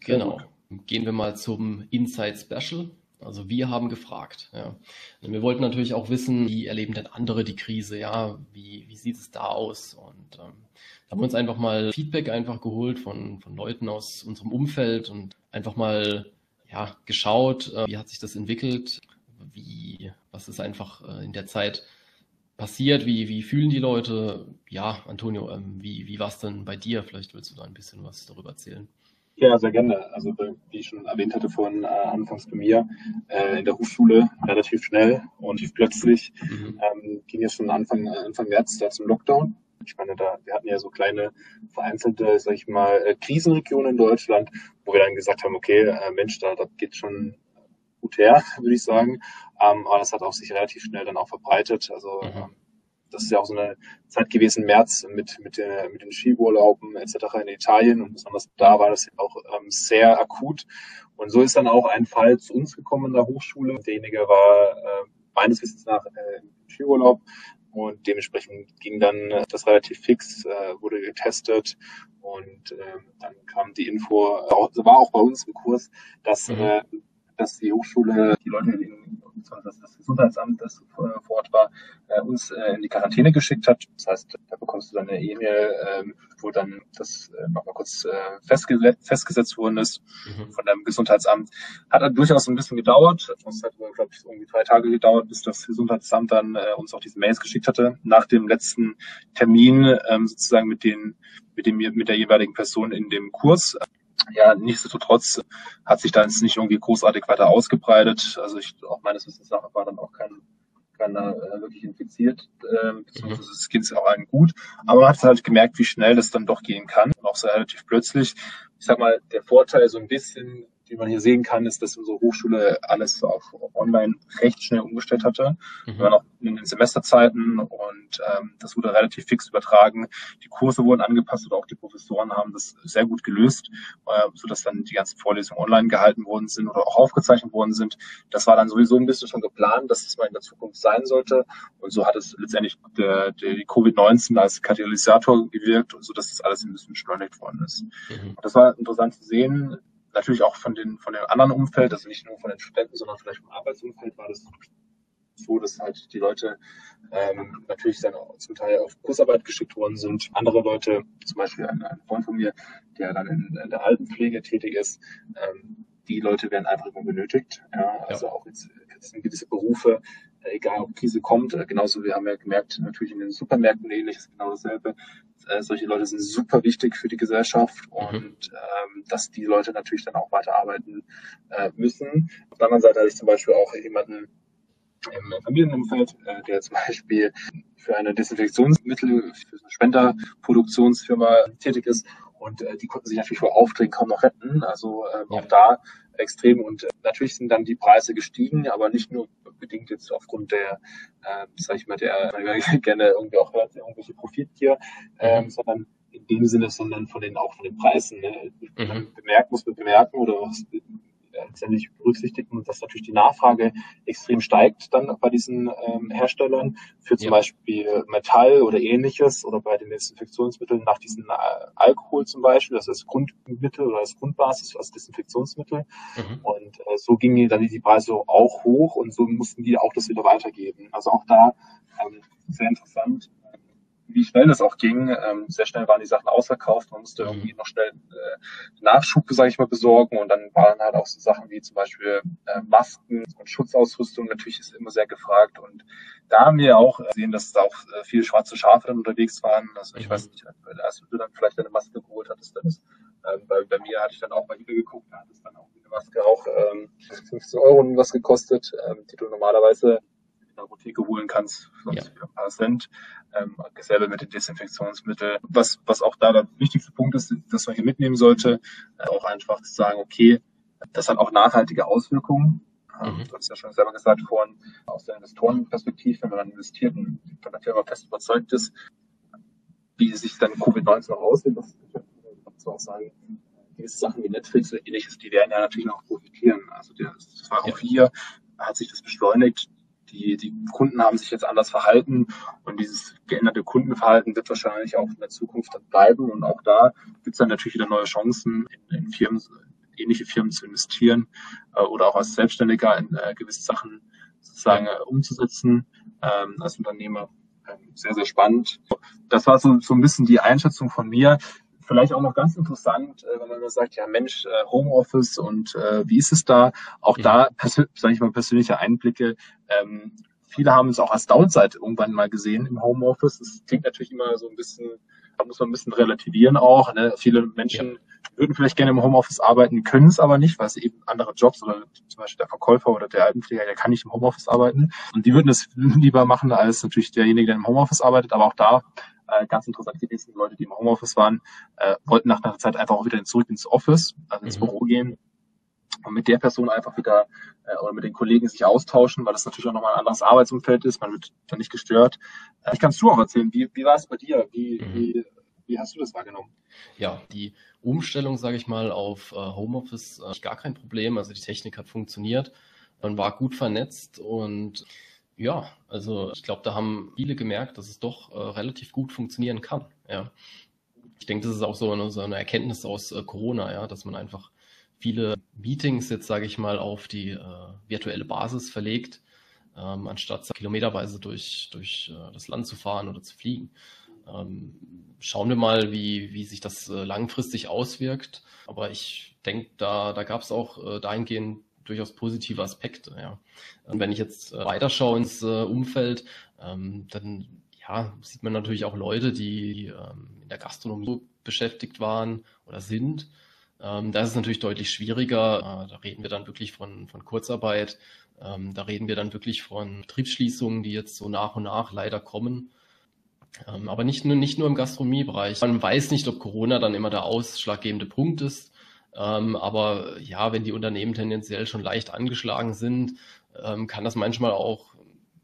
Genau. Gehen wir mal zum Inside Special. Also wir haben gefragt. Ja. Wir wollten natürlich auch wissen, wie erleben denn andere die Krise? Ja, wie, wie sieht es da aus? Und ähm, da haben wir uns einfach mal Feedback einfach geholt von, von Leuten aus unserem Umfeld und einfach mal ja, geschaut, äh, wie hat sich das entwickelt, wie, was ist einfach äh, in der Zeit passiert, wie, wie fühlen die Leute? Ja, Antonio, ähm, wie, wie war es denn bei dir? Vielleicht willst du da ein bisschen was darüber erzählen. Ja, sehr gerne. Also wie ich schon erwähnt hatte vorhin äh, anfangs bei mir, äh, in der Hochschule relativ schnell und plötzlich mhm. ähm, ging es schon Anfang, Anfang März da zum Lockdown. Ich meine, da, wir hatten ja so kleine vereinzelte, sag ich mal, äh, Krisenregionen in Deutschland, wo wir dann gesagt haben, okay, äh, Mensch, da, da geht schon gut her, würde ich sagen. Ähm, aber das hat auch sich relativ schnell dann auch verbreitet. Also mhm. ähm, das ist ja auch so eine Zeit gewesen, März mit, mit, der, mit den Skiurlauben etc. in Italien und besonders da war das ja auch ähm, sehr akut. Und so ist dann auch ein Fall zu uns gekommen in der Hochschule. Derjenige war äh, meines Wissens nach äh, im Skiurlaub, und dementsprechend ging dann äh, das relativ fix, äh, wurde getestet und äh, dann kam die Info, war auch bei uns im Kurs, dass, mhm. äh, dass die Hochschule die Leute in beziehungsweise das Gesundheitsamt, das vor Ort war, äh, uns äh, in die Quarantäne geschickt hat. Das heißt, da bekommst du dann eine E-Mail, ähm, wo dann das äh, nochmal kurz festge festgesetzt worden ist mhm. von deinem Gesundheitsamt. Hat dann durchaus ein bisschen gedauert. Es hat, glaube ich, irgendwie drei Tage gedauert, bis das Gesundheitsamt dann uns auch diese Mails geschickt hatte. Nach dem letzten Termin ähm, sozusagen mit den mit dem mit der jeweiligen Person in dem Kurs ja, nichtsdestotrotz hat sich da jetzt nicht irgendwie großartig weiter ausgebreitet. Also ich, auch meines Wissens nach war dann auch kein, keiner äh, wirklich infiziert, äh, beziehungsweise mhm. es geht auch allen gut. Aber man hat halt gemerkt, wie schnell das dann doch gehen kann, auch so relativ plötzlich. Ich sag mal, der Vorteil so ein bisschen wie man hier sehen kann, ist, dass unsere Hochschule alles auf, online recht schnell umgestellt hatte. Mhm. Wir waren auch in den Semesterzeiten und ähm, das wurde relativ fix übertragen. Die Kurse wurden angepasst und auch die Professoren haben das sehr gut gelöst, äh, sodass dann die ganzen Vorlesungen online gehalten worden sind oder auch aufgezeichnet worden sind. Das war dann sowieso ein bisschen schon geplant, dass es mal in der Zukunft sein sollte. Und so hat es letztendlich der, der die Covid-19 als Katalysator gewirkt, sodass das alles ein bisschen beschleunigt worden ist. Mhm. das war interessant zu sehen, natürlich auch von den von dem anderen Umfeld, also nicht nur von den Studenten, sondern vielleicht vom Arbeitsumfeld war das so, dass halt die Leute ähm, natürlich dann auch zum Teil auf Kursarbeit geschickt worden sind. Andere Leute, zum Beispiel ein, ein Freund von mir, der dann in, in der Altenpflege tätig ist, ähm, die Leute werden einfach immer benötigt. Ja, also ja. auch jetzt, jetzt sind gewisse Berufe, egal ob Krise kommt, äh, genauso wir haben ja gemerkt, natürlich in den Supermärkten ähnlich ist genau dasselbe. Äh, solche Leute sind super wichtig für die Gesellschaft mhm. und ähm, dass die Leute natürlich dann auch weiterarbeiten äh, müssen. Auf der anderen Seite hatte ich zum Beispiel auch jemanden im Familienumfeld, äh, der zum Beispiel für eine Desinfektionsmittel, für eine Spenderproduktionsfirma tätig ist und äh, die konnten sich natürlich vor Aufträgen kaum noch retten. Also äh, ja. auch da extrem. Und äh, natürlich sind dann die Preise gestiegen, aber nicht nur bedingt jetzt aufgrund der, äh, sag ich mal, der, man gerne irgendwie auch hört, irgendwelche Profitgier, äh, mhm. sondern in dem Sinne, sondern von den auch von den Preisen. Ne? Mhm. Bemerkt muss man bemerken oder was letztendlich berücksichtigt und dass natürlich die Nachfrage extrem steigt dann bei diesen ähm, Herstellern für zum ja. Beispiel Metall oder ähnliches oder bei den Desinfektionsmitteln nach diesem äh, Alkohol zum Beispiel, das ist Grundmittel oder als Grundbasis als Desinfektionsmittel. Mhm. Und äh, so gingen dann die Preise auch hoch und so mussten die auch das wieder weitergeben. Also auch da ähm, sehr interessant wie schnell das auch ging. Ähm, sehr schnell waren die Sachen ausverkauft. Man musste mhm. irgendwie noch schnell äh, Nachschub, sage ich mal, besorgen. Und dann waren halt auch so Sachen wie zum Beispiel äh, Masken und Schutzausrüstung natürlich ist immer sehr gefragt. Und da haben wir auch gesehen, dass da auch äh, viele schwarze Schafe dann unterwegs waren. Also ich mhm. weiß nicht, als du dann vielleicht eine Maske geholt hattest, dann ist, ähm, bei, bei mir hatte ich dann auch bei eBay geguckt, da hat es dann auch eine Maske auch ähm, 15 Euro was gekostet, ähm, die du normalerweise der Apotheke holen kannst, sonst ja. für ein paar Cent. Ähm, dasselbe mit den Desinfektionsmitteln. Was, was auch da der wichtigste Punkt ist, dass man hier mitnehmen sollte, äh, auch einfach zu sagen, okay, das hat auch nachhaltige Auswirkungen. Ähm, mhm. Du hast ja schon selber gesagt vorhin, aus der Investorenperspektive, wenn man dann investiert und von der Firma fest überzeugt ist, wie sich dann Covid-19 noch aussieht, das kannst du auch sagen, gewisse Sachen wie Netflix oder ähnliches, die werden ja natürlich noch profitieren. Also der, das war auch hier, hat sich das beschleunigt die, die Kunden haben sich jetzt anders verhalten und dieses geänderte Kundenverhalten wird wahrscheinlich auch in der Zukunft bleiben und auch da gibt es dann natürlich wieder neue Chancen in, in Firmen, ähnliche Firmen zu investieren äh, oder auch als Selbstständiger in äh, gewisse Sachen sozusagen äh, umzusetzen ähm, als Unternehmer. Ähm, sehr, sehr spannend. Das war so, so ein bisschen die Einschätzung von mir vielleicht auch noch ganz interessant, äh, wenn man sagt, ja Mensch, äh, Homeoffice und äh, wie ist es da? Auch da, sage ich mal, persönliche Einblicke. Ähm, viele haben es auch als Downside irgendwann mal gesehen im Homeoffice. Das klingt natürlich immer so ein bisschen, da muss man ein bisschen relativieren auch. Ne? Viele Menschen würden vielleicht gerne im Homeoffice arbeiten, können es aber nicht, weil es eben andere Jobs oder zum Beispiel der Verkäufer oder der Altenpfleger, der kann nicht im Homeoffice arbeiten. Und die würden es lieber machen als natürlich derjenige, der im Homeoffice arbeitet. Aber auch da äh, ganz interessant gewesen. Die Leute, die im Homeoffice waren, äh, wollten nach einer Zeit einfach auch wieder zurück ins Office, also ins mhm. Büro gehen mit der Person einfach wieder äh, oder mit den Kollegen sich austauschen, weil das natürlich auch nochmal ein anderes Arbeitsumfeld ist. Man wird da nicht gestört. Äh, ich kannst du auch erzählen, wie, wie war es bei dir? Wie, mhm. wie, wie hast du das wahrgenommen? Ja, die Umstellung, sage ich mal, auf äh, Homeoffice äh, gar kein Problem. Also die Technik hat funktioniert. Man war gut vernetzt und ja, also ich glaube, da haben viele gemerkt, dass es doch äh, relativ gut funktionieren kann. Ja. Ich denke, das ist auch so eine, so eine Erkenntnis aus äh, Corona, ja, dass man einfach viele Meetings jetzt, sage ich mal, auf die äh, virtuelle Basis verlegt, ähm, anstatt kilometerweise durch, durch äh, das Land zu fahren oder zu fliegen. Ähm, schauen wir mal, wie, wie sich das äh, langfristig auswirkt. Aber ich denke, da, da gab es auch äh, dahingehend durchaus positive Aspekte. Ja. Und wenn ich jetzt äh, weiterschaue ins äh, Umfeld, ähm, dann ja, sieht man natürlich auch Leute, die ähm, in der Gastronomie beschäftigt waren oder sind. Ähm, da ist es natürlich deutlich schwieriger. Äh, da reden wir dann wirklich von, von Kurzarbeit. Ähm, da reden wir dann wirklich von Betriebsschließungen, die jetzt so nach und nach leider kommen. Ähm, aber nicht nur, nicht nur im Gastronomiebereich. Man weiß nicht, ob Corona dann immer der ausschlaggebende Punkt ist. Ähm, aber ja, wenn die Unternehmen tendenziell schon leicht angeschlagen sind, ähm, kann das manchmal auch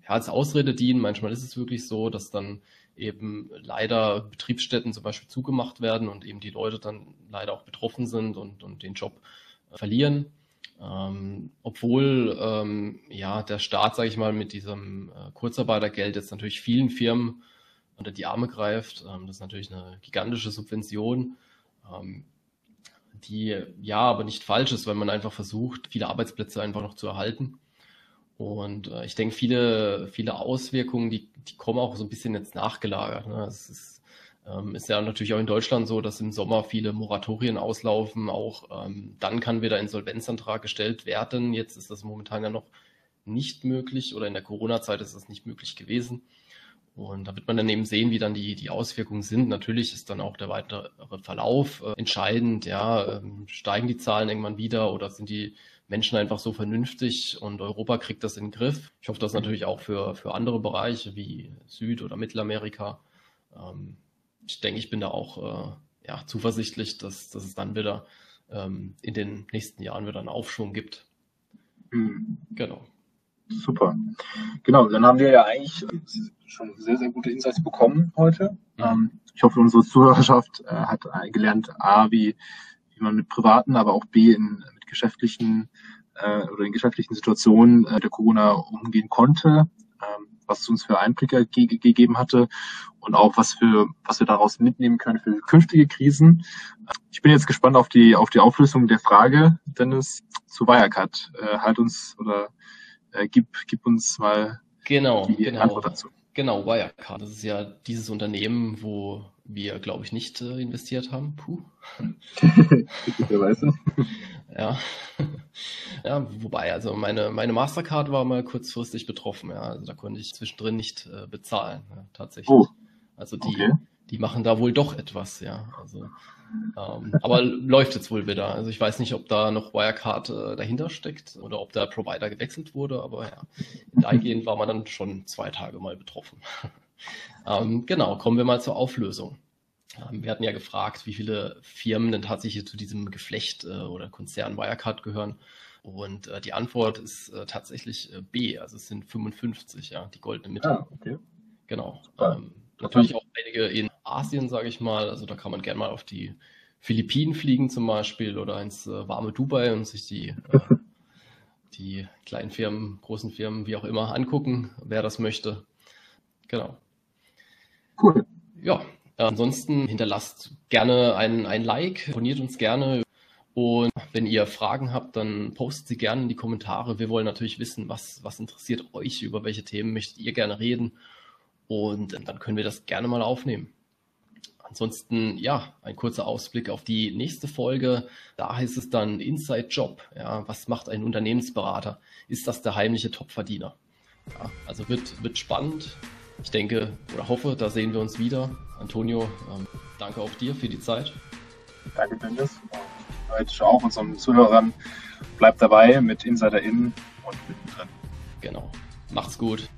ja, als Ausrede dienen. Manchmal ist es wirklich so, dass dann eben leider Betriebsstätten zum Beispiel zugemacht werden und eben die Leute dann leider auch betroffen sind und, und den Job äh, verlieren. Ähm, obwohl ähm, ja der Staat, sage ich mal, mit diesem äh, Kurzarbeitergeld jetzt natürlich vielen Firmen unter die Arme greift. Ähm, das ist natürlich eine gigantische Subvention. Ähm, die ja aber nicht falsch ist, weil man einfach versucht, viele Arbeitsplätze einfach noch zu erhalten. Und äh, ich denke, viele, viele Auswirkungen, die, die kommen auch so ein bisschen jetzt nachgelagert. Ne? Es ist, ähm, ist ja natürlich auch in Deutschland so, dass im Sommer viele Moratorien auslaufen. Auch ähm, dann kann wieder Insolvenzantrag gestellt werden. Jetzt ist das momentan ja noch nicht möglich oder in der Corona-Zeit ist das nicht möglich gewesen. Und da wird man dann eben sehen, wie dann die, die Auswirkungen sind. Natürlich ist dann auch der weitere Verlauf äh, entscheidend. Ja, ähm, steigen die Zahlen irgendwann wieder oder sind die Menschen einfach so vernünftig und Europa kriegt das in den Griff. Ich hoffe das natürlich auch für, für andere Bereiche wie Süd- oder Mittelamerika. Ähm, ich denke, ich bin da auch äh, ja, zuversichtlich, dass, dass es dann wieder ähm, in den nächsten Jahren wieder einen Aufschwung gibt. Mhm. Genau. Super. Genau, dann haben wir ja eigentlich schon sehr, sehr gute Insights bekommen heute. Mhm. ich hoffe, unsere Zuhörerschaft äh, hat gelernt, A, wie, wie man mit privaten, aber auch B, in, mit geschäftlichen äh, oder in geschäftlichen Situationen äh, der Corona umgehen konnte, ähm, was es uns für Einblicke ge gegeben hatte und auch was für was wir daraus mitnehmen können für künftige Krisen. Ich bin jetzt gespannt auf die auf die Auflösung der Frage, Dennis, zu Wirecard. Äh, halt uns oder äh, gib, gib uns mal genau, die genau. Antwort dazu. Genau, Wirecard. Das ist ja dieses Unternehmen, wo wir, glaube ich, nicht äh, investiert haben. Puh. Glücklicherweise. ja. ja, wobei, also meine, meine Mastercard war mal kurzfristig betroffen. Ja, also da konnte ich zwischendrin nicht äh, bezahlen, ja, tatsächlich. Oh. Also die, okay. die machen da wohl doch etwas, ja. Also ähm, aber läuft jetzt wohl wieder. Also ich weiß nicht, ob da noch Wirecard äh, dahinter steckt oder ob der Provider gewechselt wurde, aber ja, dahingehend war man dann schon zwei Tage mal betroffen. Ähm, genau, kommen wir mal zur Auflösung. Ähm, wir hatten ja gefragt, wie viele Firmen denn tatsächlich zu diesem Geflecht äh, oder Konzern Wirecard gehören. Und äh, die Antwort ist äh, tatsächlich äh, B, also es sind 55, ja, die goldene Mitte. Ah, okay. Genau. Ähm, natürlich auch einige in Asien, sage ich mal. Also da kann man gerne mal auf die Philippinen fliegen zum Beispiel oder ins äh, warme Dubai und sich die, die kleinen Firmen, großen Firmen, wie auch immer, angucken, wer das möchte. Genau. Cool. Ja, ansonsten hinterlasst gerne ein, ein Like, abonniert uns gerne. Und wenn ihr Fragen habt, dann postet sie gerne in die Kommentare. Wir wollen natürlich wissen, was, was interessiert euch, über welche Themen möchtet ihr gerne reden. Und dann können wir das gerne mal aufnehmen. Ansonsten, ja, ein kurzer Ausblick auf die nächste Folge. Da heißt es dann Inside Job. Ja, was macht ein Unternehmensberater? Ist das der heimliche Topverdiener? Ja, also wird, wird spannend. Ich denke oder hoffe, da sehen wir uns wieder. Antonio, ähm, danke auch dir für die Zeit. Danke, Dennis. Und heute auch unseren Zuhörern. Bleibt dabei mit Insider In und mittendrin. Genau. Macht's gut.